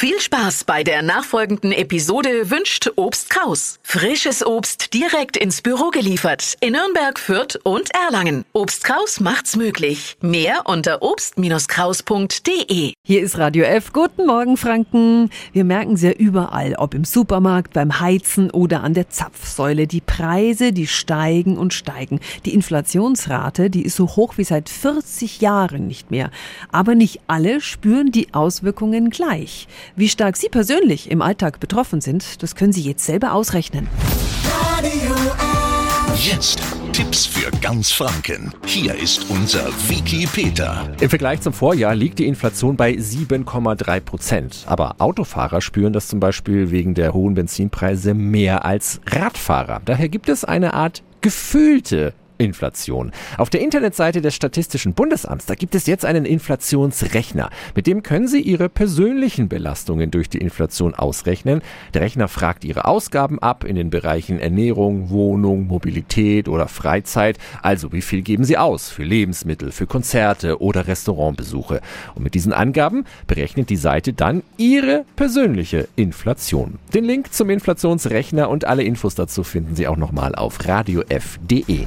Viel Spaß bei der nachfolgenden Episode wünscht Obst Kraus. Frisches Obst direkt ins Büro geliefert in Nürnberg, Fürth und Erlangen. Obst Kraus macht's möglich. Mehr unter obst-kraus.de. Hier ist Radio F. Guten Morgen, Franken. Wir merken ja überall, ob im Supermarkt, beim Heizen oder an der Zapfsäule. Die Preise, die steigen und steigen. Die Inflationsrate, die ist so hoch wie seit 40 Jahren nicht mehr. Aber nicht alle spüren die Auswirkungen gleich. Wie stark Sie persönlich im Alltag betroffen sind, das können Sie jetzt selber ausrechnen. Jetzt Tipps für ganz Franken. Hier ist unser Wiki Peter. Im Vergleich zum Vorjahr liegt die Inflation bei 7,3 Prozent. Aber Autofahrer spüren das zum Beispiel wegen der hohen Benzinpreise mehr als Radfahrer. Daher gibt es eine Art gefühlte Inflation. Auf der Internetseite des Statistischen Bundesamts, da gibt es jetzt einen Inflationsrechner. Mit dem können Sie Ihre persönlichen Belastungen durch die Inflation ausrechnen. Der Rechner fragt Ihre Ausgaben ab in den Bereichen Ernährung, Wohnung, Mobilität oder Freizeit. Also wie viel geben Sie aus für Lebensmittel, für Konzerte oder Restaurantbesuche. Und mit diesen Angaben berechnet die Seite dann Ihre persönliche Inflation. Den Link zum Inflationsrechner und alle Infos dazu finden Sie auch nochmal auf radiof.de.